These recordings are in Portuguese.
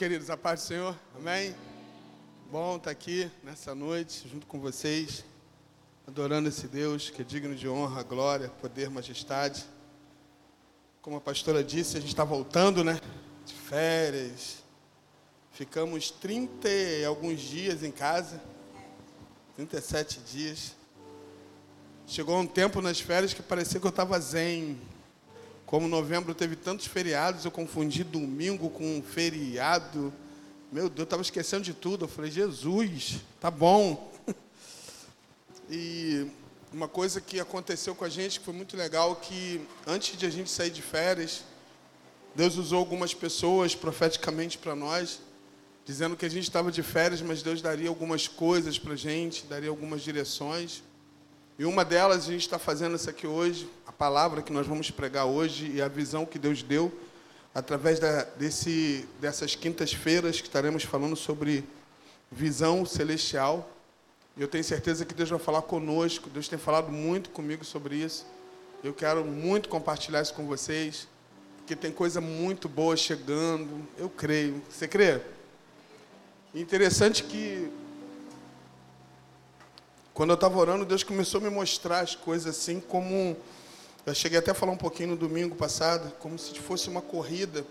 queridos, a paz do Senhor, amém? Bom estar aqui nessa noite, junto com vocês, adorando esse Deus que é digno de honra, glória, poder, majestade. Como a pastora disse, a gente está voltando, né? De férias. Ficamos 30 e alguns dias em casa, 37 dias. Chegou um tempo nas férias que parecia que eu estava zen, como novembro teve tantos feriados, eu confundi domingo com feriado. Meu Deus, eu estava esquecendo de tudo. Eu falei, Jesus, tá bom. E uma coisa que aconteceu com a gente que foi muito legal, que antes de a gente sair de férias, Deus usou algumas pessoas profeticamente para nós, dizendo que a gente estava de férias, mas Deus daria algumas coisas para a gente, daria algumas direções. E uma delas a gente está fazendo isso aqui hoje, a palavra que nós vamos pregar hoje e a visão que Deus deu através da, desse, dessas quintas-feiras que estaremos falando sobre visão celestial. Eu tenho certeza que Deus vai falar conosco. Deus tem falado muito comigo sobre isso. Eu quero muito compartilhar isso com vocês, porque tem coisa muito boa chegando. Eu creio. Você crê? Interessante que quando eu estava orando, Deus começou a me mostrar as coisas assim como. Eu cheguei até a falar um pouquinho no domingo passado, como se fosse uma corrida.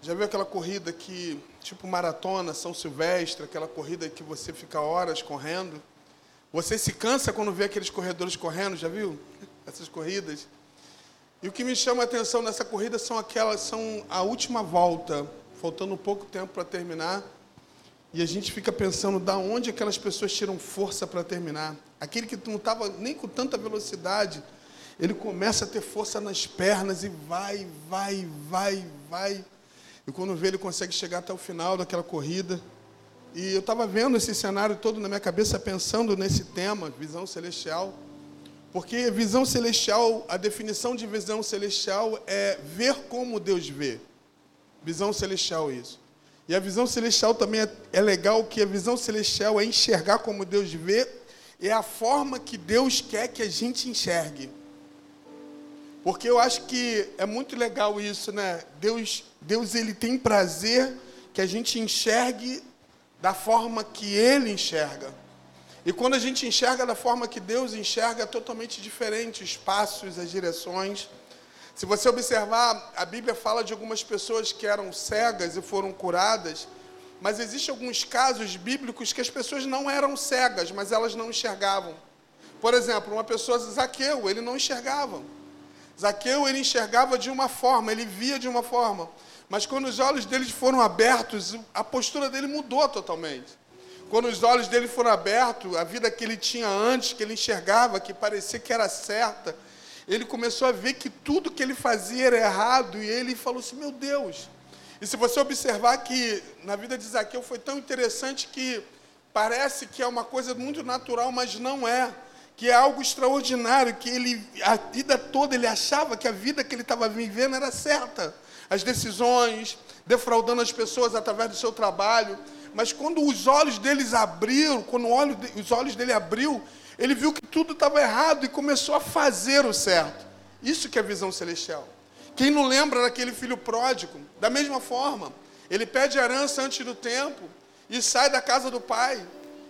Já viu aquela corrida que, tipo maratona, São Silvestre, aquela corrida que você fica horas correndo? Você se cansa quando vê aqueles corredores correndo, já viu? Essas corridas. E o que me chama a atenção nessa corrida são aquelas, são a última volta, faltando pouco tempo para terminar. E a gente fica pensando da onde aquelas pessoas tiram força para terminar. Aquele que não estava nem com tanta velocidade, ele começa a ter força nas pernas e vai, vai, vai, vai. E quando vê, ele consegue chegar até o final daquela corrida. E eu estava vendo esse cenário todo na minha cabeça, pensando nesse tema, visão celestial. Porque visão celestial, a definição de visão celestial é ver como Deus vê. Visão celestial, isso. E a visão celestial também é, é legal, que a visão celestial é enxergar como Deus vê, é a forma que Deus quer que a gente enxergue. Porque eu acho que é muito legal isso, né? Deus, Deus ele tem prazer que a gente enxergue da forma que ele enxerga. E quando a gente enxerga da forma que Deus enxerga, é totalmente diferente os passos, as direções. Se você observar, a Bíblia fala de algumas pessoas que eram cegas e foram curadas, mas existem alguns casos bíblicos que as pessoas não eram cegas, mas elas não enxergavam. Por exemplo, uma pessoa, Zaqueu, ele não enxergava. Zaqueu, ele enxergava de uma forma, ele via de uma forma. Mas quando os olhos dele foram abertos, a postura dele mudou totalmente. Quando os olhos dele foram abertos, a vida que ele tinha antes, que ele enxergava, que parecia que era certa, ele começou a ver que tudo que ele fazia era errado e ele falou assim: Meu Deus. E se você observar que na vida de Zaqueu foi tão interessante que parece que é uma coisa muito natural, mas não é. Que é algo extraordinário, que ele, a vida toda, ele achava que a vida que ele estava vivendo era certa. As decisões, defraudando as pessoas através do seu trabalho. Mas quando os olhos deles abriram, quando os olhos dele abriu, ele viu que tudo estava errado e começou a fazer o certo. Isso que é visão celestial. Quem não lembra daquele filho pródigo? Da mesma forma, ele pede herança antes do tempo e sai da casa do pai.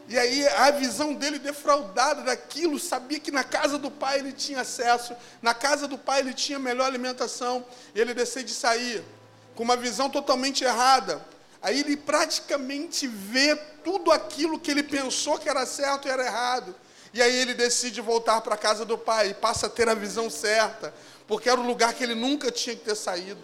E aí a visão dele defraudada daquilo, sabia que na casa do pai ele tinha acesso, na casa do pai ele tinha melhor alimentação, e ele decide sair com uma visão totalmente errada. Aí ele praticamente vê tudo aquilo que ele pensou que era certo e era errado. E aí ele decide voltar para a casa do pai e passa a ter a visão certa, porque era o lugar que ele nunca tinha que ter saído.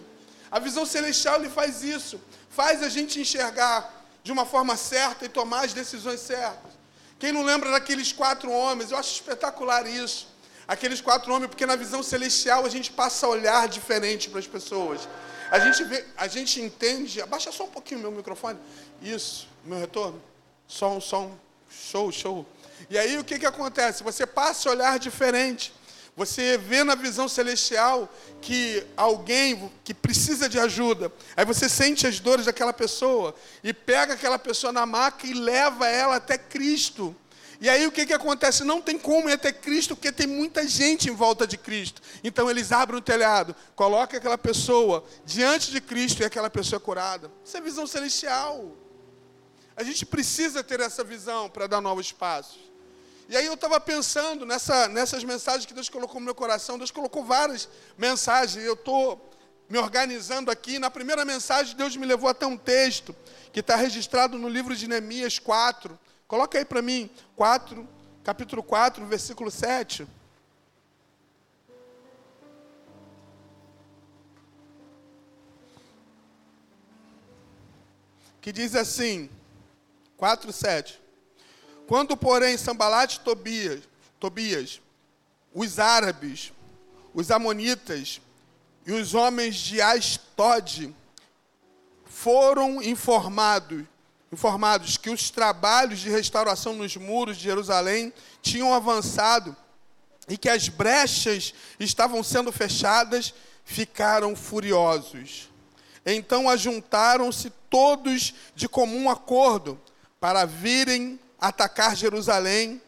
A visão celestial ele faz isso, faz a gente enxergar de uma forma certa e tomar as decisões certas. Quem não lembra daqueles quatro homens? Eu acho espetacular isso. Aqueles quatro homens, porque na visão celestial a gente passa a olhar diferente para as pessoas. A gente vê, a gente entende. Abaixa só um pouquinho o meu microfone. Isso, meu retorno. Som, som. Show, show. E aí o que, que acontece? Você passa a olhar diferente. Você vê na visão celestial que alguém que precisa de ajuda, aí você sente as dores daquela pessoa e pega aquela pessoa na maca e leva ela até Cristo. E aí o que, que acontece? Não tem como é ter Cristo, porque tem muita gente em volta de Cristo. Então eles abrem o telhado, colocam aquela pessoa diante de Cristo e aquela pessoa é curada. Isso é visão celestial. A gente precisa ter essa visão para dar novos passos. E aí eu estava pensando nessa, nessas mensagens que Deus colocou no meu coração. Deus colocou várias mensagens. Eu estou me organizando aqui. Na primeira mensagem, Deus me levou até um texto que está registrado no livro de Neemias 4. Coloca aí para mim, 4, capítulo 4, versículo 7. Que diz assim, 4, 7. Quando, porém, Sambalate e Tobias, Tobias, os árabes, os amonitas e os homens de Astod foram informados informados que os trabalhos de restauração nos muros de Jerusalém tinham avançado e que as brechas estavam sendo fechadas, ficaram furiosos. Então ajuntaram-se todos de comum acordo para virem atacar Jerusalém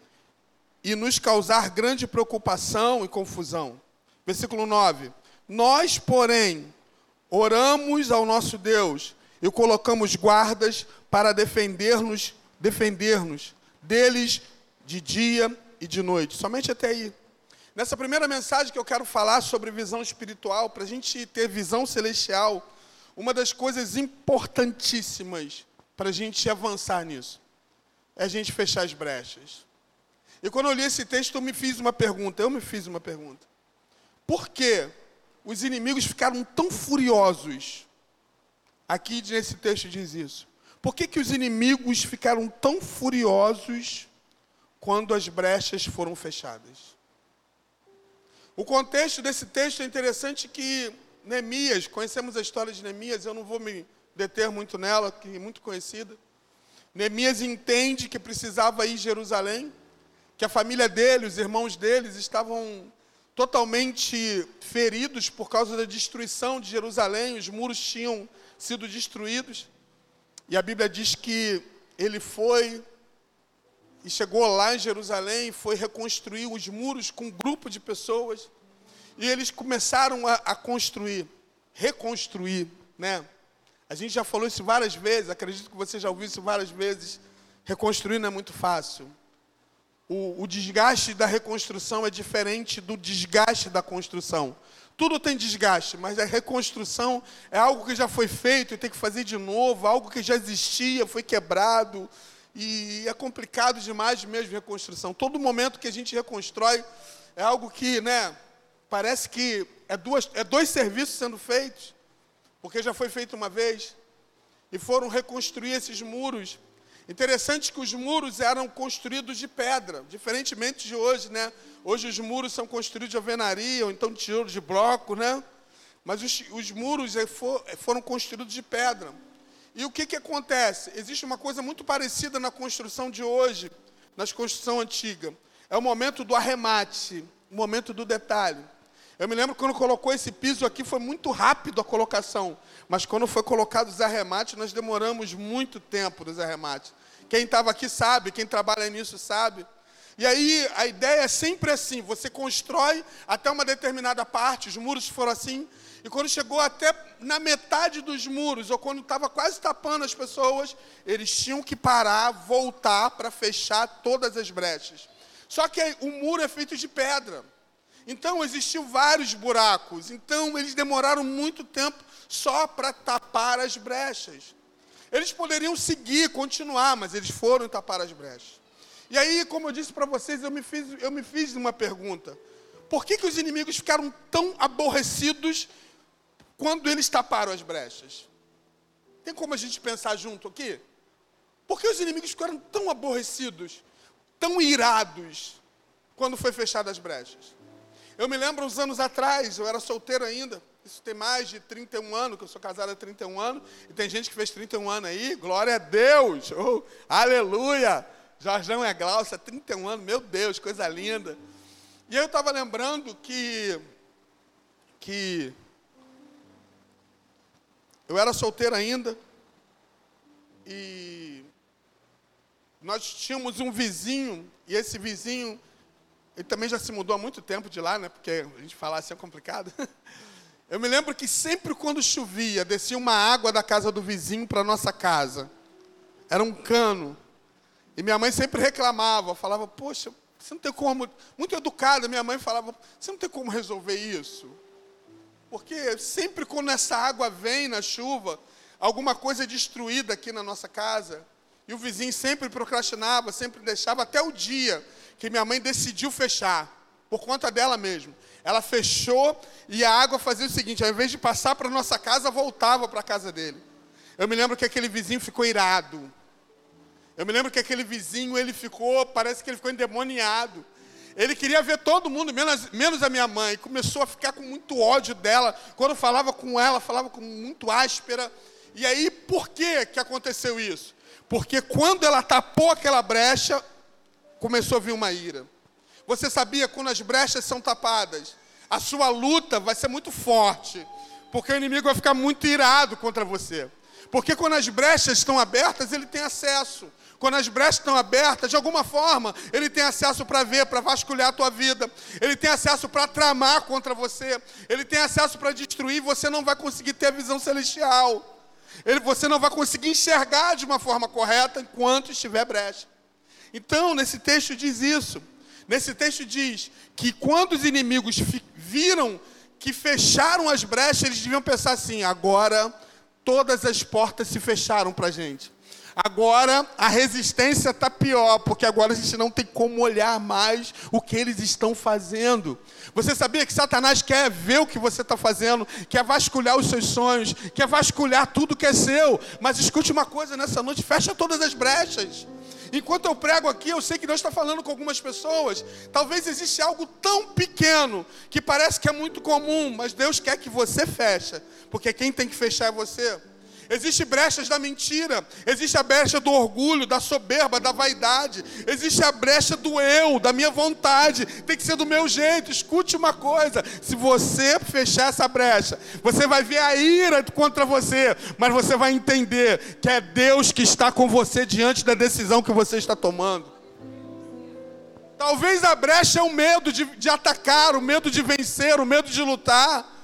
e nos causar grande preocupação e confusão. Versículo 9: Nós, porém, oramos ao nosso Deus e colocamos guardas para defender-nos, defender-nos deles de dia e de noite. Somente até aí. Nessa primeira mensagem que eu quero falar sobre visão espiritual, para a gente ter visão celestial, uma das coisas importantíssimas para a gente avançar nisso é a gente fechar as brechas. E quando eu li esse texto, eu me fiz uma pergunta. Eu me fiz uma pergunta. Por que os inimigos ficaram tão furiosos Aqui nesse texto diz isso. Por que, que os inimigos ficaram tão furiosos quando as brechas foram fechadas? O contexto desse texto é interessante que Neemias, conhecemos a história de Neemias, eu não vou me deter muito nela, que é muito conhecida. Neemias entende que precisava ir a Jerusalém, que a família dele, os irmãos deles estavam totalmente feridos por causa da destruição de Jerusalém, os muros tinham sido destruídos. E a Bíblia diz que ele foi e chegou lá em Jerusalém, foi reconstruir os muros com um grupo de pessoas. E eles começaram a, a construir, reconstruir, né? A gente já falou isso várias vezes, acredito que você já ouviu isso várias vezes. Reconstruir não é muito fácil. O, o desgaste da reconstrução é diferente do desgaste da construção. Tudo tem desgaste, mas a reconstrução é algo que já foi feito e tem que fazer de novo, algo que já existia, foi quebrado. E é complicado demais mesmo reconstrução. Todo momento que a gente reconstrói é algo que, né, parece que é, duas, é dois serviços sendo feitos, porque já foi feito uma vez. E foram reconstruir esses muros Interessante que os muros eram construídos de pedra, diferentemente de hoje, né? Hoje os muros são construídos de alvenaria, ou então de tijolo de bloco, né? Mas os, os muros foram construídos de pedra. E o que, que acontece? Existe uma coisa muito parecida na construção de hoje, na construção antiga. É o momento do arremate, o momento do detalhe. Eu me lembro quando colocou esse piso aqui, foi muito rápido a colocação. Mas quando foi colocado os arremates, nós demoramos muito tempo nos arremates. Quem estava aqui sabe, quem trabalha nisso sabe. E aí a ideia é sempre assim: você constrói até uma determinada parte, os muros foram assim, e quando chegou até na metade dos muros, ou quando estava quase tapando as pessoas, eles tinham que parar, voltar para fechar todas as brechas. Só que o muro é feito de pedra. Então existiam vários buracos. Então eles demoraram muito tempo só para tapar as brechas. Eles poderiam seguir, continuar, mas eles foram tapar as brechas. E aí, como eu disse para vocês, eu me, fiz, eu me fiz uma pergunta. Por que, que os inimigos ficaram tão aborrecidos quando eles taparam as brechas? Tem como a gente pensar junto aqui? Por que os inimigos ficaram tão aborrecidos, tão irados, quando foi fechadas as brechas? Eu me lembro uns anos atrás, eu era solteiro ainda, isso tem mais de 31 anos, que eu sou casado há 31 anos, e tem gente que fez 31 anos aí, glória a Deus, oh, aleluia! Jorjão é Glaucia, 31 anos, meu Deus, coisa linda. E eu estava lembrando que, que eu era solteiro ainda, e nós tínhamos um vizinho e esse vizinho, ele também já se mudou há muito tempo de lá, né? Porque a gente falar assim é complicado. Eu me lembro que sempre quando chovia, descia uma água da casa do vizinho para nossa casa. Era um cano. E minha mãe sempre reclamava, falava: "Poxa, você não tem como, muito educada, minha mãe falava: "Você não tem como resolver isso?" Porque sempre quando essa água vem na chuva, alguma coisa é destruída aqui na nossa casa. E o vizinho sempre procrastinava, sempre deixava, até o dia que minha mãe decidiu fechar, por conta dela mesmo. Ela fechou e a água fazia o seguinte: ao invés de passar para nossa casa, voltava para a casa dele. Eu me lembro que aquele vizinho ficou irado. Eu me lembro que aquele vizinho, ele ficou, parece que ele ficou endemoniado. Ele queria ver todo mundo, menos, menos a minha mãe. Começou a ficar com muito ódio dela. Quando falava com ela, falava com muito áspera. E aí, por que, que aconteceu isso? Porque quando ela tapou aquela brecha, começou a vir uma ira. Você sabia, quando as brechas são tapadas, a sua luta vai ser muito forte. Porque o inimigo vai ficar muito irado contra você. Porque quando as brechas estão abertas, ele tem acesso. Quando as brechas estão abertas, de alguma forma, ele tem acesso para ver, para vasculhar a tua vida. Ele tem acesso para tramar contra você. Ele tem acesso para destruir. Você não vai conseguir ter a visão celestial. Ele, você não vai conseguir enxergar de uma forma correta enquanto estiver brecha. Então, nesse texto diz isso. Nesse texto diz que quando os inimigos viram que fecharam as brechas, eles deviam pensar assim: agora todas as portas se fecharam para a gente. Agora a resistência está pior, porque agora a gente não tem como olhar mais o que eles estão fazendo. Você sabia que Satanás quer ver o que você está fazendo, quer vasculhar os seus sonhos, quer vasculhar tudo que é seu. Mas escute uma coisa nessa noite: fecha todas as brechas. Enquanto eu prego aqui, eu sei que Deus está falando com algumas pessoas. Talvez existe algo tão pequeno que parece que é muito comum, mas Deus quer que você feche, porque quem tem que fechar é você. Existe brechas da mentira, existe a brecha do orgulho, da soberba, da vaidade, existe a brecha do eu, da minha vontade, tem que ser do meu jeito. Escute uma coisa: se você fechar essa brecha, você vai ver a ira contra você, mas você vai entender que é Deus que está com você diante da decisão que você está tomando. Talvez a brecha é o medo de, de atacar, o medo de vencer, o medo de lutar.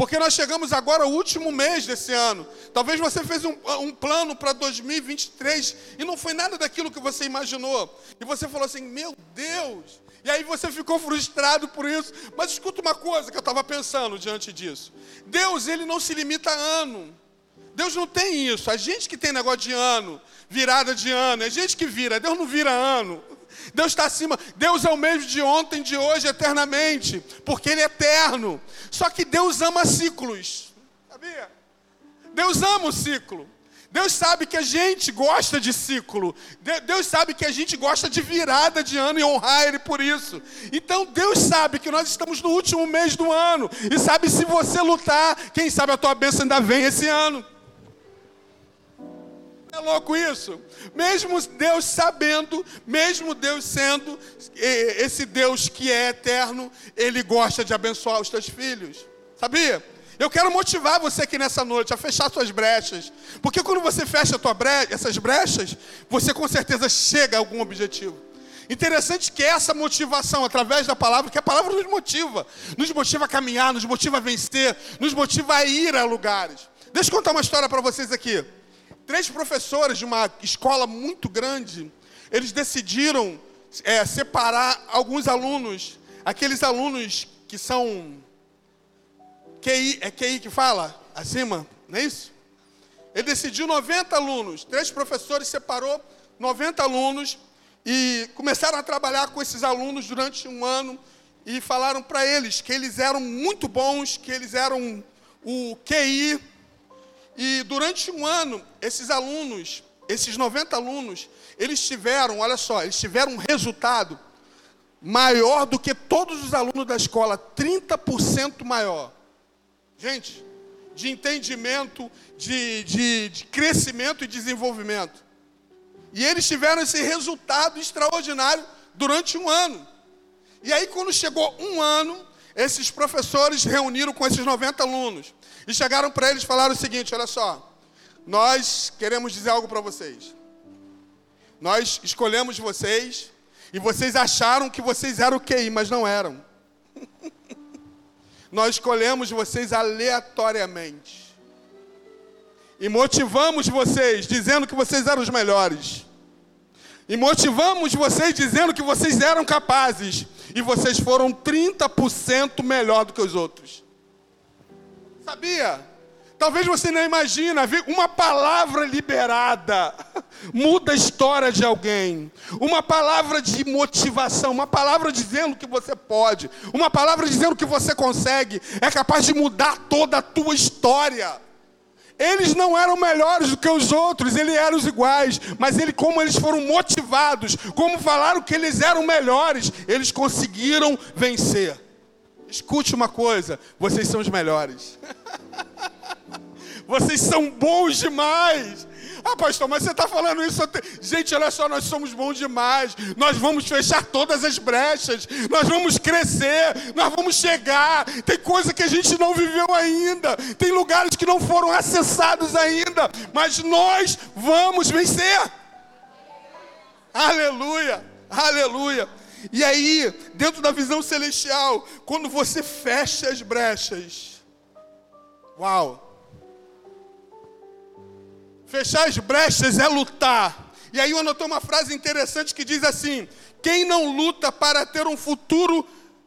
Porque nós chegamos agora ao último mês desse ano. Talvez você fez um, um plano para 2023 e não foi nada daquilo que você imaginou. E você falou assim: Meu Deus! E aí você ficou frustrado por isso. Mas escuta uma coisa que eu estava pensando diante disso: Deus, ele não se limita a ano. Deus não tem isso. A gente que tem negócio de ano, virada de ano, é gente que vira. Deus não vira ano. Deus está acima. Deus é o mesmo de ontem, de hoje, eternamente, porque Ele é eterno. Só que Deus ama ciclos, sabia? Deus ama o ciclo. Deus sabe que a gente gosta de ciclo. Deus sabe que a gente gosta de virada de ano e honrar Ele por isso. Então Deus sabe que nós estamos no último mês do ano. E sabe se você lutar, quem sabe a tua bênção ainda vem esse ano. É louco isso? Mesmo Deus sabendo, mesmo Deus sendo esse Deus que é eterno, Ele gosta de abençoar os teus filhos. Sabia? Eu quero motivar você aqui nessa noite a fechar suas brechas. Porque quando você fecha brecha, essas brechas, você com certeza chega a algum objetivo. Interessante que essa motivação, através da palavra, que a palavra nos motiva, nos motiva a caminhar, nos motiva a vencer, nos motiva a ir a lugares. Deixa eu contar uma história para vocês aqui três professores de uma escola muito grande, eles decidiram é, separar alguns alunos, aqueles alunos que são QI, é QI que fala? Acima, não é isso? Ele decidiu 90 alunos, três professores separou 90 alunos e começaram a trabalhar com esses alunos durante um ano e falaram para eles que eles eram muito bons, que eles eram o QI e durante um ano, esses alunos, esses 90 alunos, eles tiveram, olha só, eles tiveram um resultado maior do que todos os alunos da escola, 30% maior. Gente, de entendimento, de, de, de crescimento e desenvolvimento. E eles tiveram esse resultado extraordinário durante um ano. E aí, quando chegou um ano, esses professores reuniram com esses 90 alunos e chegaram para eles e falaram o seguinte: olha só, nós queremos dizer algo para vocês. Nós escolhemos vocês E vocês acharam que vocês eram o QI, mas não eram. Nós escolhemos vocês aleatoriamente. E motivamos vocês dizendo que vocês eram os melhores. E motivamos vocês dizendo que vocês eram capazes. E vocês foram 30% melhor do que os outros. Sabia? Talvez você não imagina, uma palavra liberada muda a história de alguém. Uma palavra de motivação, uma palavra dizendo que você pode, uma palavra dizendo que você consegue, é capaz de mudar toda a tua história. Eles não eram melhores do que os outros, eles eram os iguais, mas ele, como eles foram motivados, como falaram que eles eram melhores, eles conseguiram vencer. Escute uma coisa: vocês são os melhores. Vocês são bons demais. Ah, pastor, mas você está falando isso. Gente, olha só, nós somos bons demais. Nós vamos fechar todas as brechas. Nós vamos crescer. Nós vamos chegar. Tem coisa que a gente não viveu ainda. Tem lugares que não foram acessados ainda. Mas nós vamos vencer. Aleluia. Aleluia. E aí, dentro da visão celestial, quando você fecha as brechas, uau! Fechar as brechas é lutar. E aí eu anotei uma frase interessante que diz assim: quem não luta para ter um futuro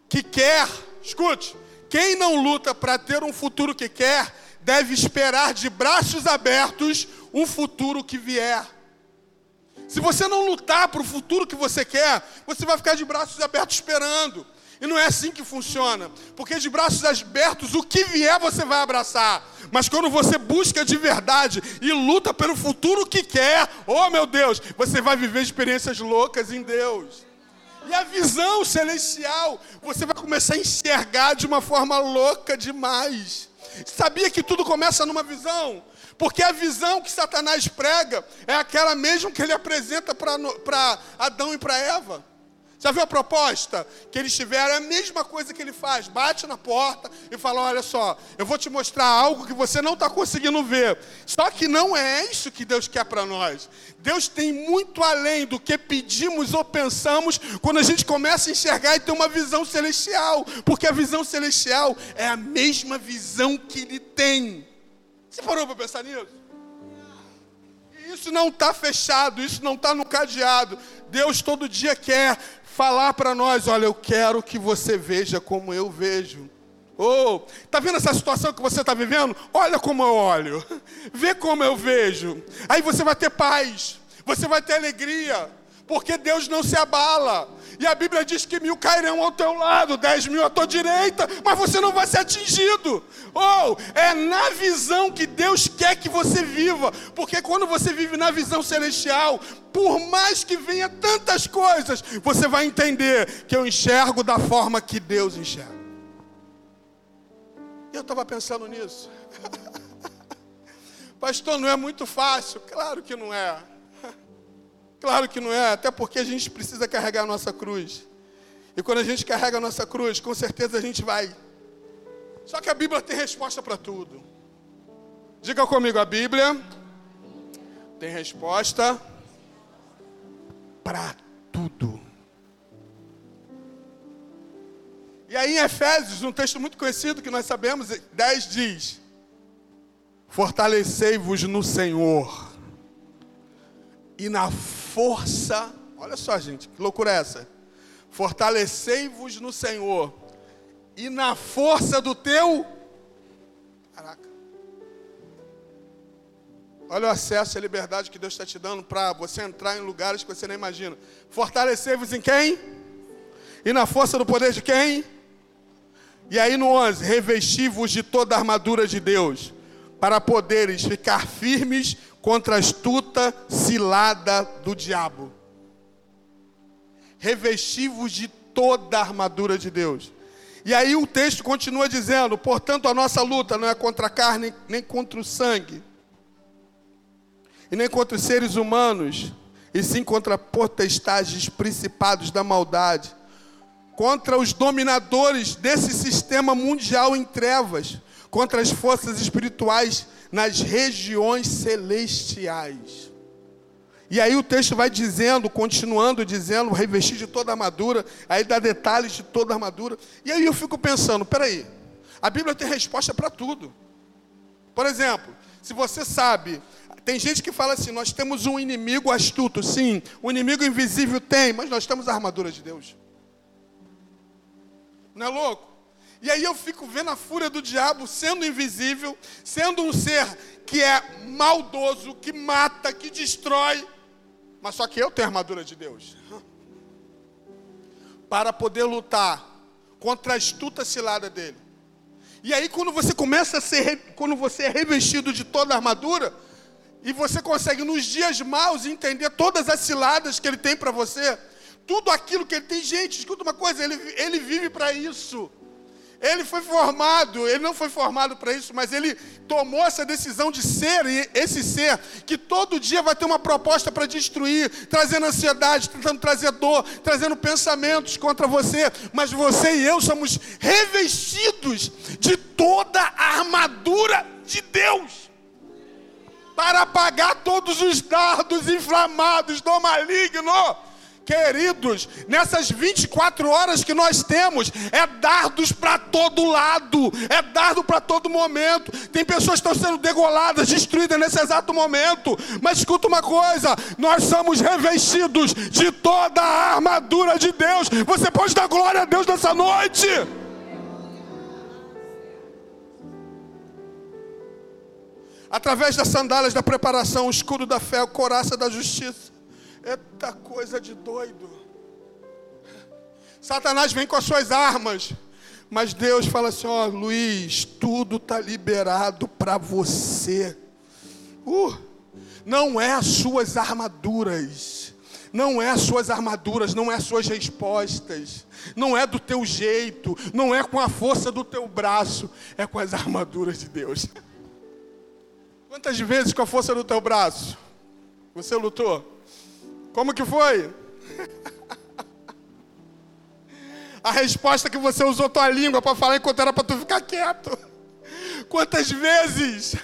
que quer, escute, quem não luta para ter um futuro que quer, deve esperar de braços abertos um futuro que vier. Se você não lutar para o futuro que você quer, você vai ficar de braços abertos esperando. E não é assim que funciona. Porque de braços abertos, o que vier você vai abraçar. Mas quando você busca de verdade e luta pelo futuro que quer, oh meu Deus, você vai viver experiências loucas em Deus. E a visão celestial, você vai começar a enxergar de uma forma louca demais. Sabia que tudo começa numa visão? Porque a visão que Satanás prega é aquela mesmo que ele apresenta para Adão e para Eva. Já viu a proposta que eles tiveram? É a mesma coisa que ele faz. Bate na porta e fala: Olha só, eu vou te mostrar algo que você não está conseguindo ver. Só que não é isso que Deus quer para nós. Deus tem muito além do que pedimos ou pensamos quando a gente começa a enxergar e ter uma visão celestial. Porque a visão celestial é a mesma visão que Ele tem. Você parou para pensar nisso? Isso não está fechado, isso não está no cadeado. Deus todo dia quer falar para nós: olha, eu quero que você veja como eu vejo. Oh, tá vendo essa situação que você está vivendo? Olha como eu olho, vê como eu vejo. Aí você vai ter paz, você vai ter alegria, porque Deus não se abala. E a Bíblia diz que mil cairão ao teu lado, dez mil à tua direita, mas você não vai ser atingido. Ou oh, é na visão que Deus quer que você viva, porque quando você vive na visão celestial, por mais que venha tantas coisas, você vai entender que eu enxergo da forma que Deus enxerga. Eu estava pensando nisso. Pastor, não é muito fácil? Claro que não é. Claro que não é, até porque a gente precisa carregar a nossa cruz. E quando a gente carrega a nossa cruz, com certeza a gente vai. Só que a Bíblia tem resposta para tudo. Diga comigo, a Bíblia tem resposta para tudo. E aí em Efésios, um texto muito conhecido que nós sabemos, 10 diz: Fortalecei-vos no Senhor e na força, olha só, gente, que loucura é essa? Fortalecei-vos no Senhor e na força do teu. Caraca. Olha o acesso e a liberdade que Deus está te dando para você entrar em lugares que você nem imagina. Fortalecei-vos em quem? E na força do poder de quem? E aí no 11: Revesti-vos de toda a armadura de Deus, para poderes ficar firmes contra a astuta cilada do diabo. Revesti-vos de toda a armadura de Deus. E aí o texto continua dizendo: portanto, a nossa luta não é contra a carne, nem contra o sangue, e nem contra os seres humanos, e sim contra potestades, principados da maldade, contra os dominadores desse sistema mundial em trevas, contra as forças espirituais nas regiões celestiais. E aí o texto vai dizendo, continuando dizendo, revestir de toda a armadura, aí dá detalhes de toda a armadura. E aí eu fico pensando, peraí, a Bíblia tem resposta para tudo. Por exemplo, se você sabe, tem gente que fala assim, nós temos um inimigo astuto, sim, o inimigo invisível tem, mas nós temos a armadura de Deus. Não é louco? E aí eu fico vendo a fúria do diabo sendo invisível, sendo um ser que é maldoso, que mata, que destrói. Mas só que eu tenho a armadura de Deus. Para poder lutar contra a astuta cilada dele. E aí quando você começa a ser, quando você é revestido de toda a armadura, e você consegue nos dias maus entender todas as ciladas que ele tem para você, tudo aquilo que ele tem, gente, escuta uma coisa, ele, ele vive para isso. Ele foi formado, ele não foi formado para isso, mas ele tomou essa decisão de ser esse ser que todo dia vai ter uma proposta para destruir, trazendo ansiedade, tentando trazer dor, trazendo pensamentos contra você. Mas você e eu somos revestidos de toda a armadura de Deus para apagar todos os dardos inflamados do maligno. Queridos, nessas 24 horas que nós temos, é dardos para todo lado, é dardo para todo momento. Tem pessoas que estão sendo degoladas, destruídas nesse exato momento. Mas escuta uma coisa: nós somos revestidos de toda a armadura de Deus. Você pode dar glória a Deus nessa noite. Através das sandálias da preparação, o escudo da fé, o coraça da justiça Eita coisa de doido. Satanás vem com as suas armas. Mas Deus fala assim: ó, Luiz, tudo está liberado para você. Uh, não é as suas armaduras. Não é as suas armaduras, não é as suas respostas, não é do teu jeito, não é com a força do teu braço, é com as armaduras de Deus. Quantas vezes com a força do teu braço você lutou? Como que foi? A resposta que você usou tua língua para falar enquanto era para tu ficar quieto. Quantas vezes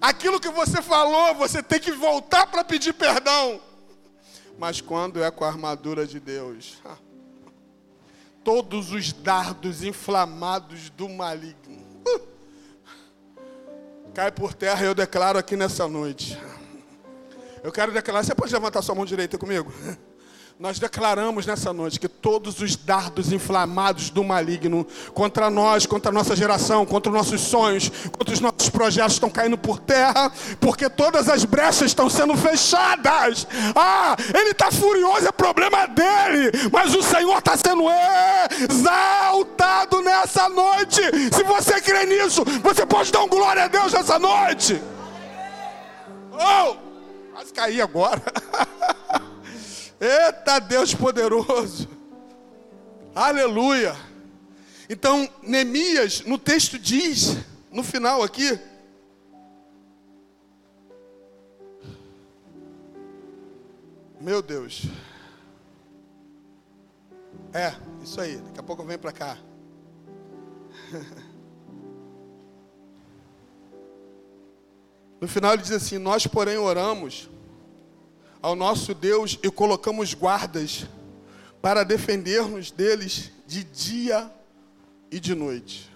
aquilo que você falou, você tem que voltar para pedir perdão. Mas quando é com a armadura de Deus, todos os dardos inflamados do maligno uh, cai por terra, eu declaro aqui nessa noite. Eu quero declarar, você pode levantar sua mão direita comigo? Nós declaramos nessa noite que todos os dardos inflamados do maligno contra nós, contra a nossa geração, contra os nossos sonhos, contra os nossos projetos estão caindo por terra, porque todas as brechas estão sendo fechadas. Ah, ele está furioso, é problema dele, mas o Senhor está sendo exaltado nessa noite. Se você crê nisso, você pode dar um glória a Deus nessa noite. Oh! Quase caí agora. Eita Deus poderoso. Aleluia. Então, Neemias, no texto diz, no final aqui, Meu Deus. É, isso aí. Daqui a pouco eu venho para cá. No final ele diz assim: Nós, porém, oramos ao nosso Deus e colocamos guardas para defendermos deles de dia e de noite.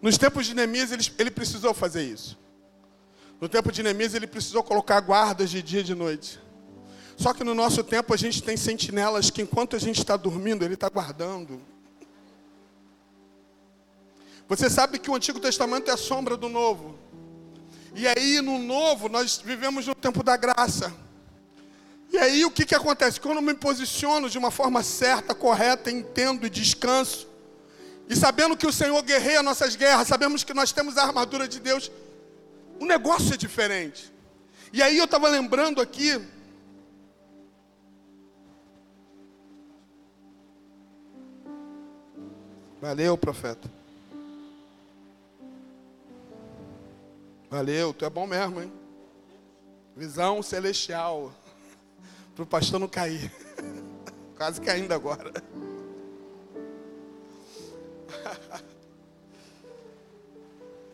Nos tempos de Neemias, ele, ele precisou fazer isso. No tempo de Neemias, ele precisou colocar guardas de dia e de noite. Só que no nosso tempo, a gente tem sentinelas que, enquanto a gente está dormindo, ele está guardando. Você sabe que o Antigo Testamento é a sombra do Novo. E aí, no novo, nós vivemos no tempo da graça. E aí, o que, que acontece? Quando eu me posiciono de uma forma certa, correta, entendo e descanso, e sabendo que o Senhor guerreia nossas guerras, sabemos que nós temos a armadura de Deus, o negócio é diferente. E aí, eu estava lembrando aqui. Valeu, profeta. Valeu, tu é bom mesmo, hein? Visão celestial. Para o pastor não cair. Quase caindo agora.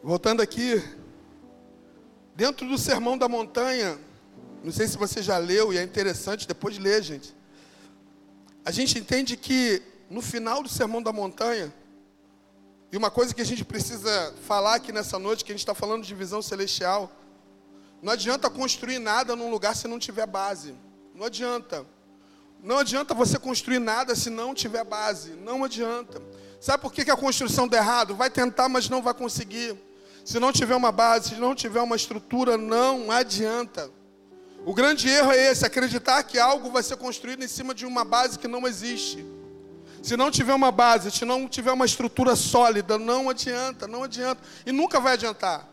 Voltando aqui. Dentro do sermão da montanha, Não sei se você já leu e é interessante depois de ler, gente. A gente entende que no final do Sermão da Montanha, e uma coisa que a gente precisa falar aqui nessa noite, que a gente está falando de visão celestial, não adianta construir nada num lugar se não tiver base. Não adianta. Não adianta você construir nada se não tiver base. Não adianta. Sabe por que, que a construção dá errado? Vai tentar, mas não vai conseguir. Se não tiver uma base, se não tiver uma estrutura, não adianta. O grande erro é esse, acreditar que algo vai ser construído em cima de uma base que não existe. Se não tiver uma base, se não tiver uma estrutura sólida, não adianta, não adianta. E nunca vai adiantar.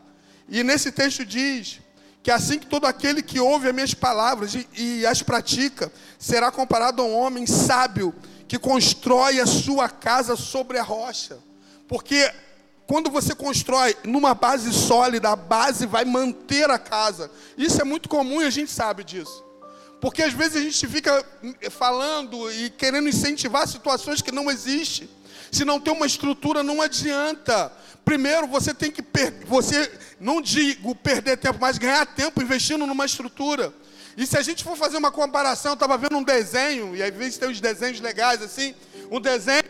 E nesse texto diz que assim que todo aquele que ouve as minhas palavras e, e as pratica, será comparado a um homem sábio que constrói a sua casa sobre a rocha. Porque quando você constrói numa base sólida, a base vai manter a casa. Isso é muito comum e a gente sabe disso. Porque às vezes a gente fica falando e querendo incentivar situações que não existem. Se não tem uma estrutura, não adianta. Primeiro você tem que você não digo perder tempo, mas ganhar tempo investindo numa estrutura. E se a gente for fazer uma comparação, eu estava vendo um desenho, e às vezes tem uns desenhos legais assim, um desenho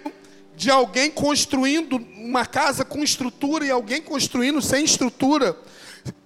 de alguém construindo uma casa com estrutura e alguém construindo sem estrutura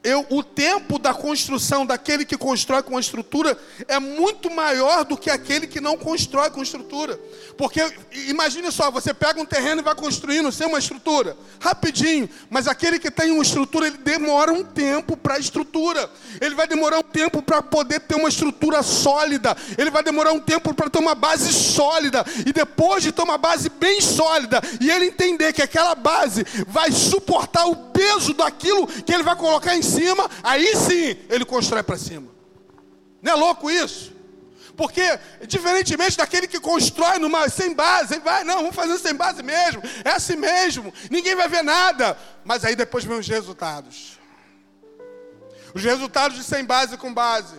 eu, o tempo da construção daquele que constrói com a estrutura é muito maior do que aquele que não constrói com estrutura. Porque imagine só, você pega um terreno e vai construindo sem uma estrutura, rapidinho, mas aquele que tem uma estrutura, ele demora um tempo para a estrutura. Ele vai demorar um tempo para poder ter uma estrutura sólida. Ele vai demorar um tempo para ter uma base sólida. E depois de ter uma base bem sólida, e ele entender que aquela base vai suportar o peso daquilo que ele vai colocar em cima, aí sim ele constrói para cima. Não é louco isso? Porque, diferentemente daquele que constrói numa, sem base, ele vai, não, vamos fazer sem base mesmo, é assim mesmo, ninguém vai ver nada. Mas aí depois vem os resultados. Os resultados de sem base com base.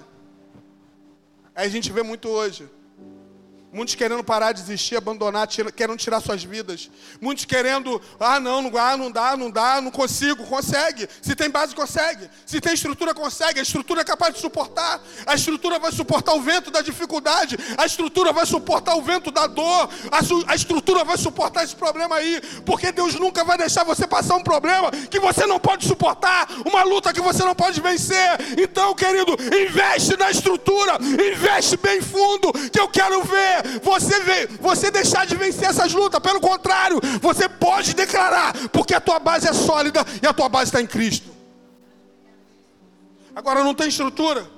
Aí a gente vê muito hoje. Muitos querendo parar, desistir, abandonar, tira, querendo tirar suas vidas. Muitos querendo, ah, não, não dá, não dá, não dá, não consigo. Consegue. Se tem base, consegue. Se tem estrutura, consegue. A estrutura é capaz de suportar. A estrutura vai suportar o vento da dificuldade. A estrutura vai suportar o vento da dor. A, a estrutura vai suportar esse problema aí. Porque Deus nunca vai deixar você passar um problema que você não pode suportar. Uma luta que você não pode vencer. Então, querido, investe na estrutura. Investe bem fundo. Que eu quero ver você, você deixar de vencer essas lutas. Pelo contrário, você pode declarar, porque a tua base é sólida e a tua base está em Cristo. Agora não tem estrutura.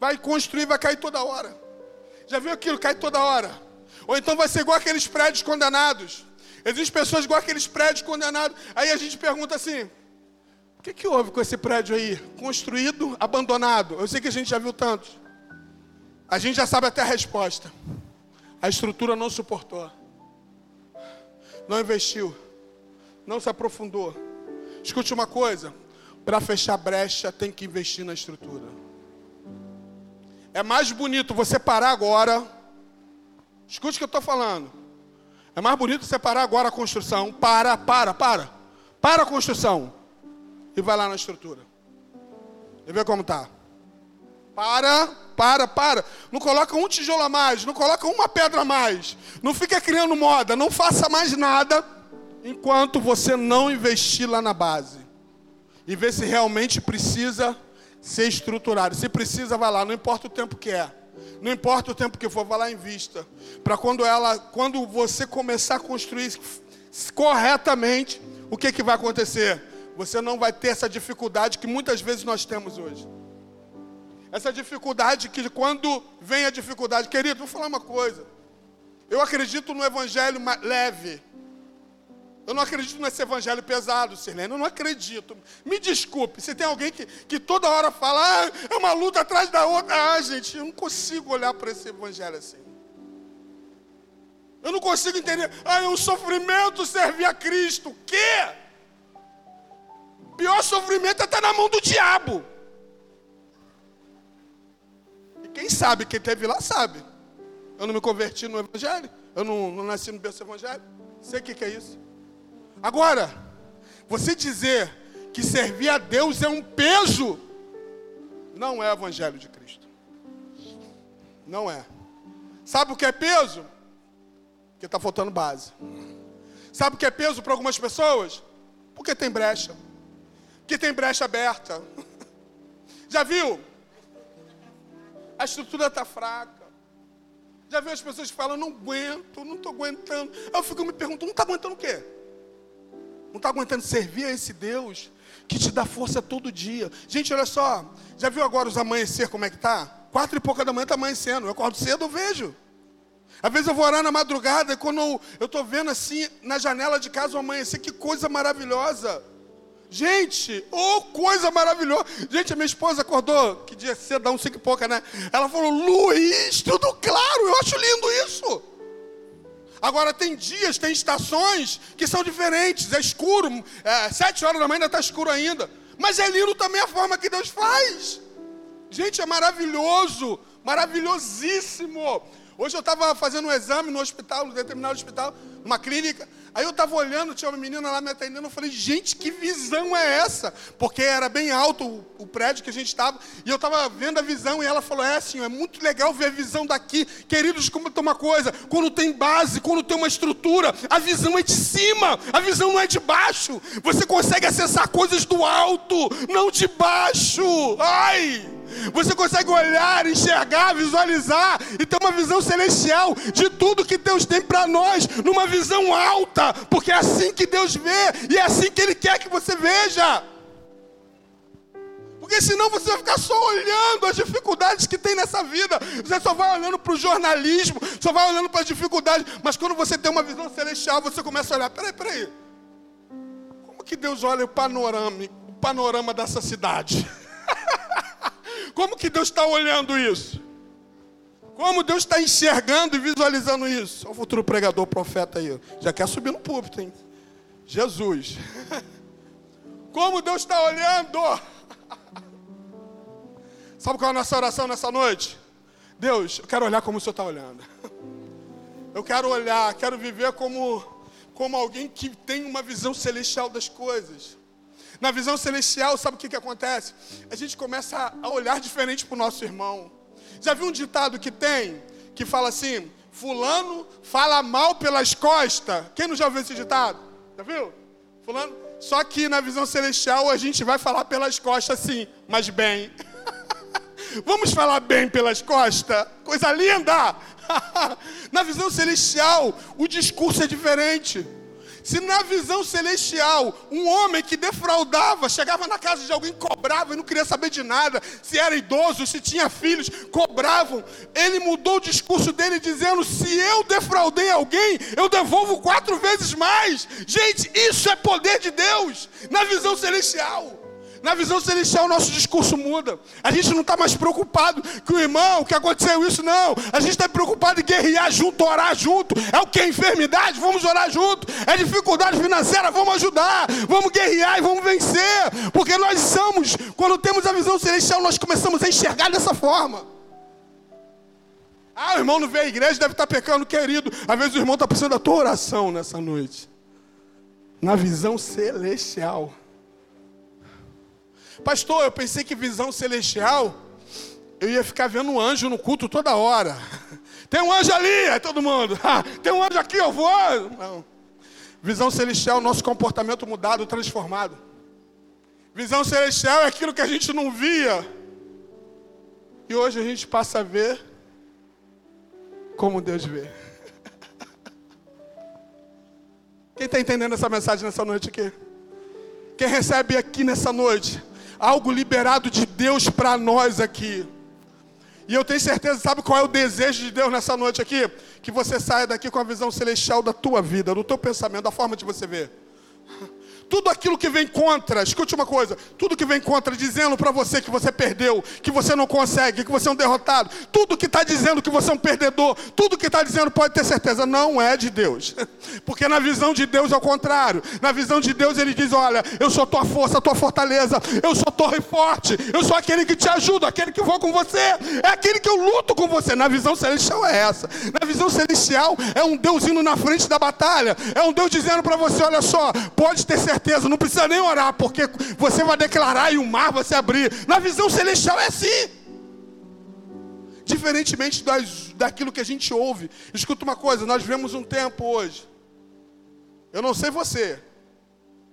Vai construir, vai cair toda hora. Já viu aquilo? Cai toda hora. Ou então vai ser igual aqueles prédios condenados. Existem pessoas igual aqueles prédios condenados. Aí a gente pergunta assim: o que, que houve com esse prédio aí? Construído, abandonado. Eu sei que a gente já viu tantos. A gente já sabe até a resposta. A estrutura não suportou. Não investiu. Não se aprofundou. Escute uma coisa: para fechar brecha, tem que investir na estrutura. É mais bonito você parar agora. Escute o que eu estou falando. É mais bonito você parar agora a construção. Para, para, para. Para a construção. E vai lá na estrutura. E vê como está. Para, para, para. Não coloca um tijolo a mais, não coloca uma pedra a mais. Não fica criando moda, não faça mais nada enquanto você não investir lá na base. E ver se realmente precisa ser estruturado. Se precisa, vai lá, não importa o tempo que é. Não importa o tempo que for, vai lá em vista. Para quando ela, quando você começar a construir corretamente, o que, que vai acontecer? Você não vai ter essa dificuldade que muitas vezes nós temos hoje. Essa dificuldade que quando vem a dificuldade, querido, vou falar uma coisa. Eu acredito no evangelho leve. Eu não acredito nesse evangelho pesado, Sirlene. Eu não acredito. Me desculpe, se tem alguém que, que toda hora fala, ah, é uma luta atrás da outra. Ah, gente, eu não consigo olhar para esse evangelho assim. Eu não consigo entender. Ah, é um sofrimento servir a Cristo. O quê? Pior sofrimento é estar na mão do diabo. Quem sabe, quem teve lá sabe. Eu não me converti no Evangelho. Eu não, não nasci no berço Evangelho. Sei o que, que é isso. Agora, você dizer que servir a Deus é um peso, Não é o Evangelho de Cristo. Não é. Sabe o que é peso? Porque está faltando base. Sabe o que é peso para algumas pessoas? Porque tem brecha. Porque tem brecha aberta. Já viu? A estrutura está fraca. Já viu as pessoas que falam, não aguento, não estou aguentando. Aí eu fico me perguntando, não está aguentando o quê? Não está aguentando servir a esse Deus que te dá força todo dia. Gente, olha só. Já viu agora os amanhecer como é que tá? Quatro e pouca da manhã está amanhecendo. Eu acordo cedo, eu vejo. Às vezes eu vou orar na madrugada, e quando eu estou vendo assim, na janela de casa o amanhecer, que coisa maravilhosa. Gente, oh, coisa maravilhosa. Gente, a minha esposa acordou, que dia cedo, dá um cinco e pouca, né? Ela falou, Luiz, tudo claro, eu acho lindo isso. Agora tem dias, tem estações que são diferentes, é escuro, é, sete horas da manhã ainda está escuro ainda. Mas é lindo também a forma que Deus faz. Gente, é maravilhoso, maravilhosíssimo. Hoje eu estava fazendo um exame no hospital, no determinado hospital, numa clínica. Aí eu estava olhando, tinha uma menina lá me atendendo. Eu falei, gente, que visão é essa? Porque era bem alto o, o prédio que a gente estava. E eu estava vendo a visão. E ela falou: É, senhor, é muito legal ver a visão daqui. Queridos, como tem uma coisa: quando tem base, quando tem uma estrutura, a visão é de cima, a visão não é de baixo. Você consegue acessar coisas do alto, não de baixo. Ai! Você consegue olhar, enxergar, visualizar e ter uma visão celestial de tudo que Deus tem para nós, numa visão alta, porque é assim que Deus vê e é assim que Ele quer que você veja. Porque senão você vai ficar só olhando as dificuldades que tem nessa vida. Você só vai olhando para o jornalismo, só vai olhando para as dificuldades. Mas quando você tem uma visão celestial, você começa a olhar: peraí, peraí. Como que Deus olha o panorama, o panorama dessa cidade? Como que Deus está olhando isso? Como Deus está enxergando e visualizando isso? Olha o futuro pregador, profeta aí. Já quer subir no púlpito, hein? Jesus. Como Deus está olhando. Sabe qual é a nossa oração nessa noite? Deus, eu quero olhar como o Senhor está olhando. Eu quero olhar, quero viver como, como alguém que tem uma visão celestial das coisas. Na visão celestial, sabe o que, que acontece? A gente começa a olhar diferente para o nosso irmão. Já viu um ditado que tem, que fala assim: Fulano fala mal pelas costas. Quem não já ouviu esse ditado? Já viu? Fulano. Só que na visão celestial a gente vai falar pelas costas sim, mas bem. Vamos falar bem pelas costas? Coisa linda! na visão celestial, o discurso é diferente. Se na visão celestial, um homem que defraudava, chegava na casa de alguém, cobrava e não queria saber de nada, se era idoso, se tinha filhos, cobravam. Ele mudou o discurso dele dizendo: se eu defraudei alguém, eu devolvo quatro vezes mais. Gente, isso é poder de Deus na visão celestial. Na visão celestial, o nosso discurso muda. A gente não está mais preocupado com o irmão, que aconteceu isso, não. A gente está preocupado em guerrear junto, orar junto. É o que? É enfermidade? Vamos orar junto. É dificuldade financeira? Vamos ajudar. Vamos guerrear e vamos vencer. Porque nós somos, quando temos a visão celestial, nós começamos a enxergar dessa forma. Ah, o irmão não vê a igreja, deve estar tá pecando, querido. Às vezes o irmão está precisando da tua oração nessa noite. Na visão celestial. Pastor, eu pensei que visão celestial, eu ia ficar vendo um anjo no culto toda hora. Tem um anjo ali, aí todo mundo. Ah, tem um anjo aqui, eu vou. Não. Visão celestial, nosso comportamento mudado, transformado. Visão celestial é aquilo que a gente não via. E hoje a gente passa a ver como Deus vê. Quem está entendendo essa mensagem nessa noite aqui? Quem recebe aqui nessa noite? Algo liberado de Deus para nós aqui. E eu tenho certeza, sabe qual é o desejo de Deus nessa noite aqui? Que você saia daqui com a visão celestial da tua vida, do teu pensamento, da forma de você ver tudo aquilo que vem contra, escute uma coisa, tudo que vem contra, dizendo para você que você perdeu, que você não consegue, que você é um derrotado, tudo que está dizendo que você é um perdedor, tudo que está dizendo, pode ter certeza, não é de Deus. Porque na visão de Deus é o contrário. Na visão de Deus ele diz: Olha, eu sou tua força, tua fortaleza, eu sou torre forte, eu sou aquele que te ajuda, aquele que vou com você, é aquele que eu luto com você. Na visão celestial é essa. Na visão celestial é um Deus indo na frente da batalha, é um Deus dizendo para você: Olha só, pode ter certeza certeza, não precisa nem orar, porque você vai declarar e o mar vai se abrir. Na visão celestial é assim. Diferentemente das, daquilo que a gente ouve. Escuta uma coisa, nós vivemos um tempo hoje. Eu não sei você,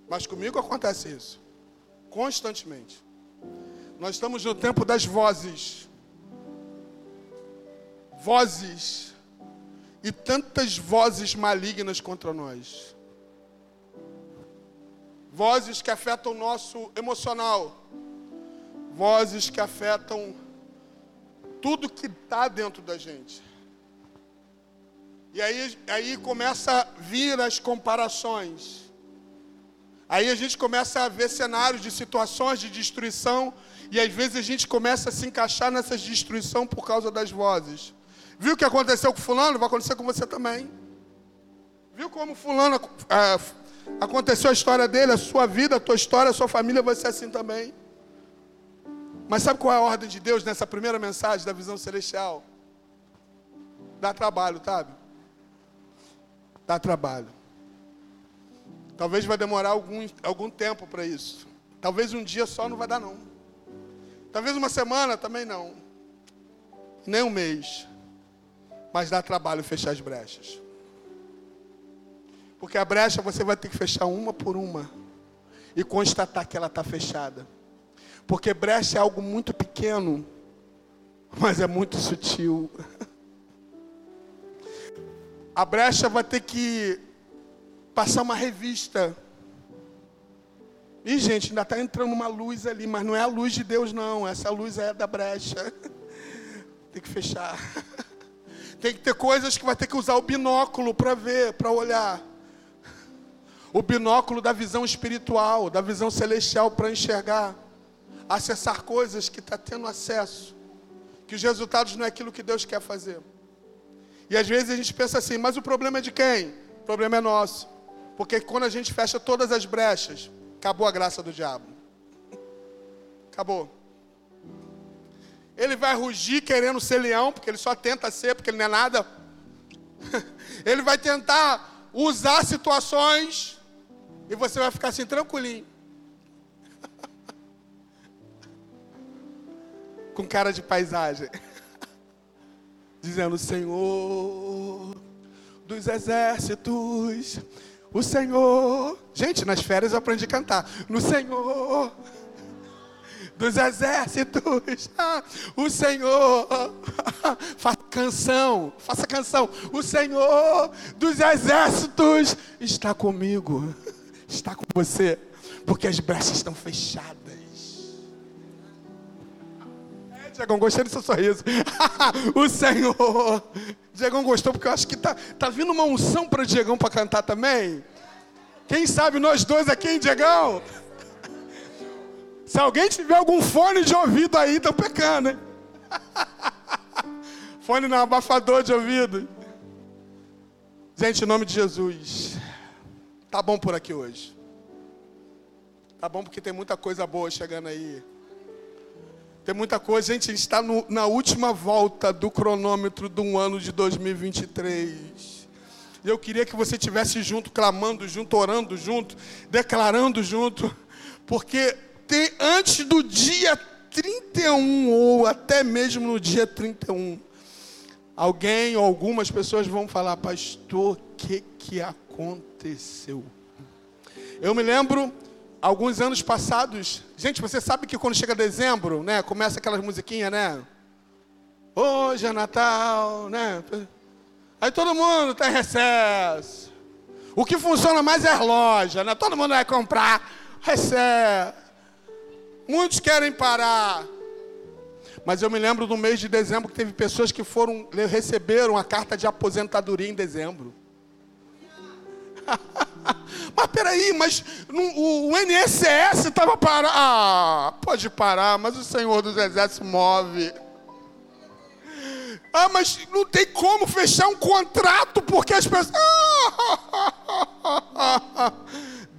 mas comigo acontece isso. Constantemente. Nós estamos no tempo das vozes. Vozes. E tantas vozes malignas contra nós. Vozes que afetam o nosso emocional. Vozes que afetam tudo que está dentro da gente. E aí, aí começa a vir as comparações. Aí a gente começa a ver cenários de situações de destruição. E às vezes a gente começa a se encaixar nessa destruição por causa das vozes. Viu o que aconteceu com fulano? Vai acontecer com você também. Viu como fulano ah, aconteceu a história dele, a sua vida, a tua história, a sua família vai ser assim também. Mas sabe qual é a ordem de Deus nessa primeira mensagem da visão celestial? Dá trabalho, sabe? Dá trabalho. Talvez vai demorar algum, algum tempo para isso. Talvez um dia só não vai dar, não. Talvez uma semana também não. Nem um mês. Mas dá trabalho fechar as brechas. Porque a brecha você vai ter que fechar uma por uma. E constatar que ela está fechada. Porque brecha é algo muito pequeno, mas é muito sutil. A brecha vai ter que passar uma revista. E, gente, ainda está entrando uma luz ali, mas não é a luz de Deus, não. Essa luz é da brecha. Tem que fechar. Tem que ter coisas que vai ter que usar o binóculo para ver, para olhar. O binóculo da visão espiritual, da visão celestial para enxergar, acessar coisas que está tendo acesso, que os resultados não é aquilo que Deus quer fazer. E às vezes a gente pensa assim, mas o problema é de quem? O problema é nosso. Porque quando a gente fecha todas as brechas, acabou a graça do diabo. Acabou. Ele vai rugir querendo ser leão, porque ele só tenta ser, porque ele não é nada. Ele vai tentar usar situações e você vai ficar assim tranquilinho. Com cara de paisagem. Dizendo: Senhor dos exércitos, o Senhor. Gente, nas férias eu aprendi a cantar. No Senhor dos exércitos, o Senhor. Faça canção, faça canção. O Senhor dos exércitos está comigo, está com você, porque as brechas estão fechadas. É, Diegão, gostei do seu sorriso. o Senhor. Diegão gostou, porque eu acho que tá, tá vindo uma unção para o Diegão para cantar também. Quem sabe nós dois aqui, hein, Diegão? Se alguém tiver algum fone de ouvido aí, estão pecando, hein? fone não, abafador de ouvido. Gente, em nome de Jesus. Tá bom por aqui hoje. Tá bom porque tem muita coisa boa chegando aí. Tem muita coisa. Gente, a gente está na última volta do cronômetro do ano de 2023. E eu queria que você estivesse junto, clamando junto, orando junto, declarando junto. Porque tem, antes do dia 31, ou até mesmo no dia 31, alguém ou algumas pessoas vão falar, pastor, o que, que aconteceu? Eu me lembro, alguns anos passados, gente, você sabe que quando chega dezembro, né, começa aquelas musiquinhas, né? Hoje é Natal, né? Aí todo mundo está em recesso. O que funciona mais é a loja, né? Todo mundo vai comprar, recesso. Muitos querem parar. Mas eu me lembro do mês de dezembro que teve pessoas que foram receberam a carta de aposentadoria em dezembro. Mas peraí, mas o, o INSS estava parado. Ah, pode parar, mas o Senhor dos Exércitos move. Ah, mas não tem como fechar um contrato porque as pessoas.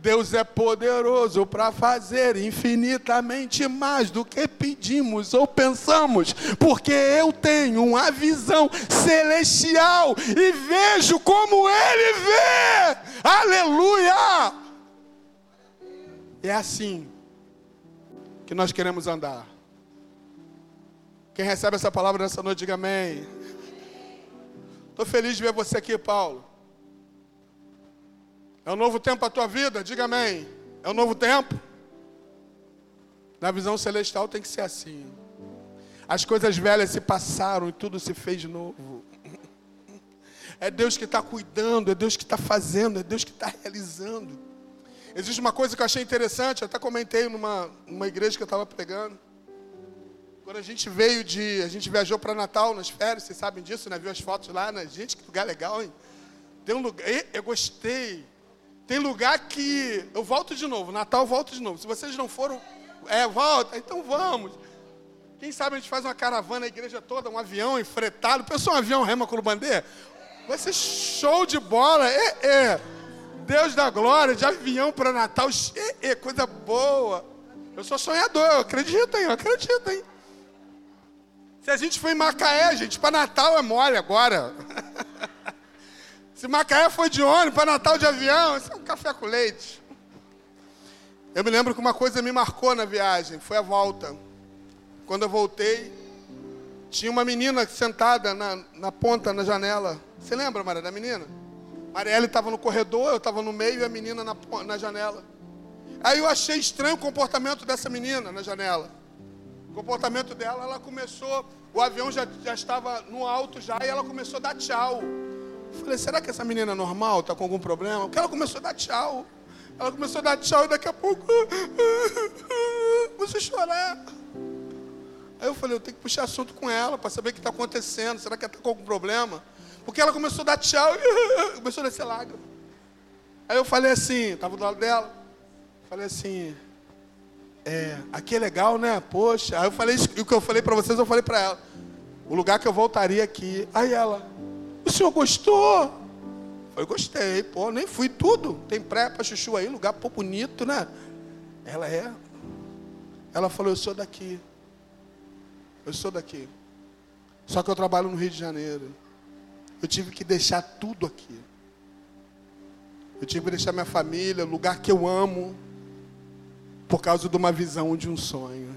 Deus é poderoso para fazer infinitamente mais do que pedimos ou pensamos, porque eu tenho uma visão celestial e vejo como Ele vê. Aleluia! É assim que nós queremos andar. Quem recebe essa palavra nessa noite, diga amém. Estou feliz de ver você aqui, Paulo. É um novo tempo para a tua vida? Diga amém. É um novo tempo? Na visão celestial tem que ser assim. As coisas velhas se passaram e tudo se fez novo. É Deus que está cuidando, é Deus que está fazendo, é Deus que está realizando. Existe uma coisa que eu achei interessante, eu até comentei numa, numa igreja que eu estava pregando. Quando a gente veio de. A gente viajou para Natal nas férias, vocês sabem disso, né? Viu as fotos lá, né? Gente, que lugar legal, hein? Tem um lugar. Eu gostei. Tem lugar que. Eu volto de novo, Natal eu volto de novo. Se vocês não foram. É, volta, então vamos. Quem sabe a gente faz uma caravana, a igreja toda, um avião enfretado. Pensou um avião rema com o bandeira? Vai ser show de bola. É, é. Deus da glória, de avião para Natal. É, é, coisa boa. Eu sou sonhador, eu acredito, hein? Eu acredito, hein? Se a gente for em Macaé, gente, para Natal é mole agora. Se Macaé foi de ônibus, para Natal de avião, isso é um café com leite. Eu me lembro que uma coisa me marcou na viagem, foi a volta. Quando eu voltei, tinha uma menina sentada na, na ponta, na janela. Você lembra, Maria, da menina? Marielle estava no corredor, eu estava no meio e a menina na, na janela. Aí eu achei estranho o comportamento dessa menina na janela. O comportamento dela, ela começou, o avião já, já estava no alto já, e ela começou a dar tchau. Falei, será que essa menina é normal? Está com algum problema? Porque ela começou a dar tchau. Ela começou a dar tchau e daqui a pouco a chorar. Aí eu falei, eu tenho que puxar assunto com ela para saber o que está acontecendo. Será que ela está com algum problema? Porque ela começou a dar tchau começou a descer lágrimas. Aí eu falei assim, estava do lado dela. Falei assim, é, aqui é legal, né? Poxa. Aí eu falei, o que eu falei para vocês, eu falei para ela. O lugar que eu voltaria aqui. Aí ela, o senhor gostou? Eu gostei, pô, nem fui tudo. Tem praia para chuchu aí, lugar pô, bonito, né? Ela é. Ela falou, eu sou daqui. Eu sou daqui. Só que eu trabalho no Rio de Janeiro. Eu tive que deixar tudo aqui. Eu tive que deixar minha família, lugar que eu amo por causa de uma visão de um sonho.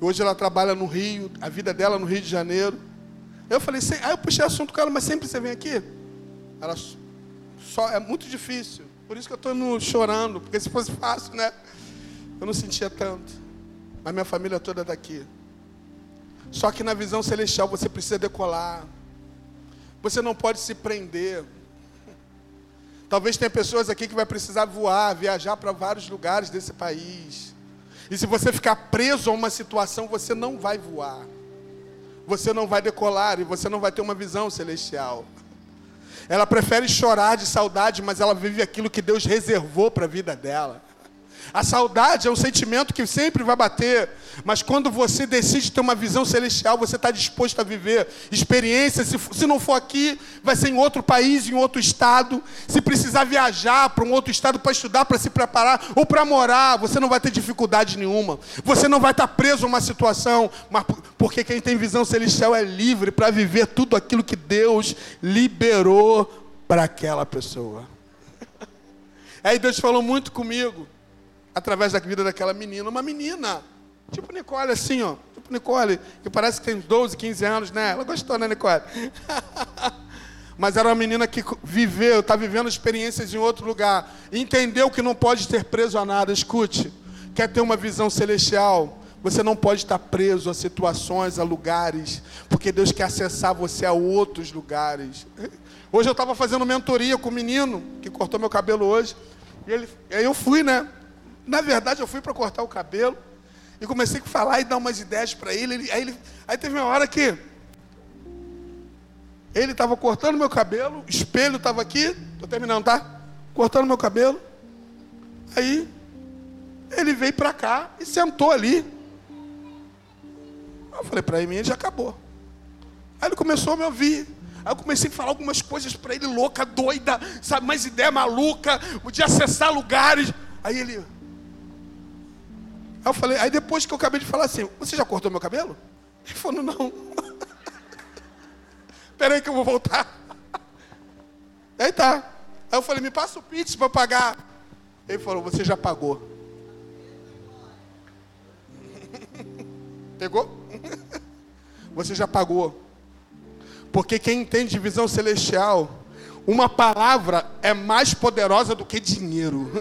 Hoje ela trabalha no Rio, a vida dela no Rio de Janeiro. Eu falei, aí eu puxei assunto com ela, mas sempre você vem aqui? Ela só é muito difícil. Por isso que eu estou chorando, porque se fosse fácil, né? Eu não sentia tanto. Mas minha família toda daqui. Só que na visão celestial você precisa decolar. Você não pode se prender. Talvez tenha pessoas aqui que vai precisar voar, viajar para vários lugares desse país. E se você ficar preso a uma situação, você não vai voar. Você não vai decolar e você não vai ter uma visão celestial. Ela prefere chorar de saudade, mas ela vive aquilo que Deus reservou para a vida dela. A saudade é um sentimento que sempre vai bater, mas quando você decide ter uma visão celestial, você está disposto a viver experiências. Se, se não for aqui, vai ser em outro país, em outro estado. Se precisar viajar para um outro estado para estudar, para se preparar ou para morar, você não vai ter dificuldade nenhuma. Você não vai estar tá preso a uma situação, mas porque quem tem visão celestial é livre para viver tudo aquilo que Deus liberou para aquela pessoa. Aí Deus falou muito comigo através da vida daquela menina. Uma menina, tipo Nicole, assim, ó. Tipo Nicole, que parece que tem 12, 15 anos, né? Ela gostou, né, Nicole? Mas era uma menina que viveu, está vivendo experiências em outro lugar. Entendeu que não pode ter preso a nada. Escute, quer ter uma visão celestial? Você não pode estar preso a situações, a lugares, porque Deus quer acessar você a outros lugares. Hoje eu estava fazendo mentoria com um menino que cortou meu cabelo hoje. E ele, aí eu fui, né? Na verdade, eu fui para cortar o cabelo e comecei a falar e dar umas ideias para ele. ele, aí, ele aí teve uma hora que ele estava cortando meu cabelo, o espelho estava aqui, estou terminando, tá? Cortando meu cabelo. Aí ele veio para cá e sentou ali. Eu falei para ele, já acabou. Aí ele começou a me ouvir. Aí eu comecei a falar algumas coisas para ele, louca, doida, sabe, mais ideia maluca, de acessar lugares. Aí ele, Aí eu falei, aí depois que eu acabei de falar assim, você já cortou meu cabelo? Ele falou, não. Espera aí que eu vou voltar. Aí tá. Aí eu falei, me passa o Pix para pagar. Ele falou, você já pagou. Pegou? Você já pagou. Porque quem entende de visão celestial, uma palavra é mais poderosa do que dinheiro.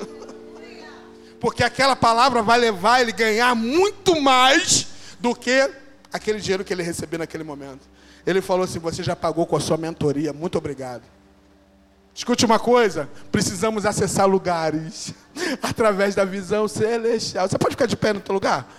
Porque aquela palavra vai levar ele a ganhar muito mais do que aquele dinheiro que ele recebeu naquele momento. Ele falou assim: Você já pagou com a sua mentoria, muito obrigado. Escute uma coisa: precisamos acessar lugares através da visão celestial. Você pode ficar de pé no teu lugar?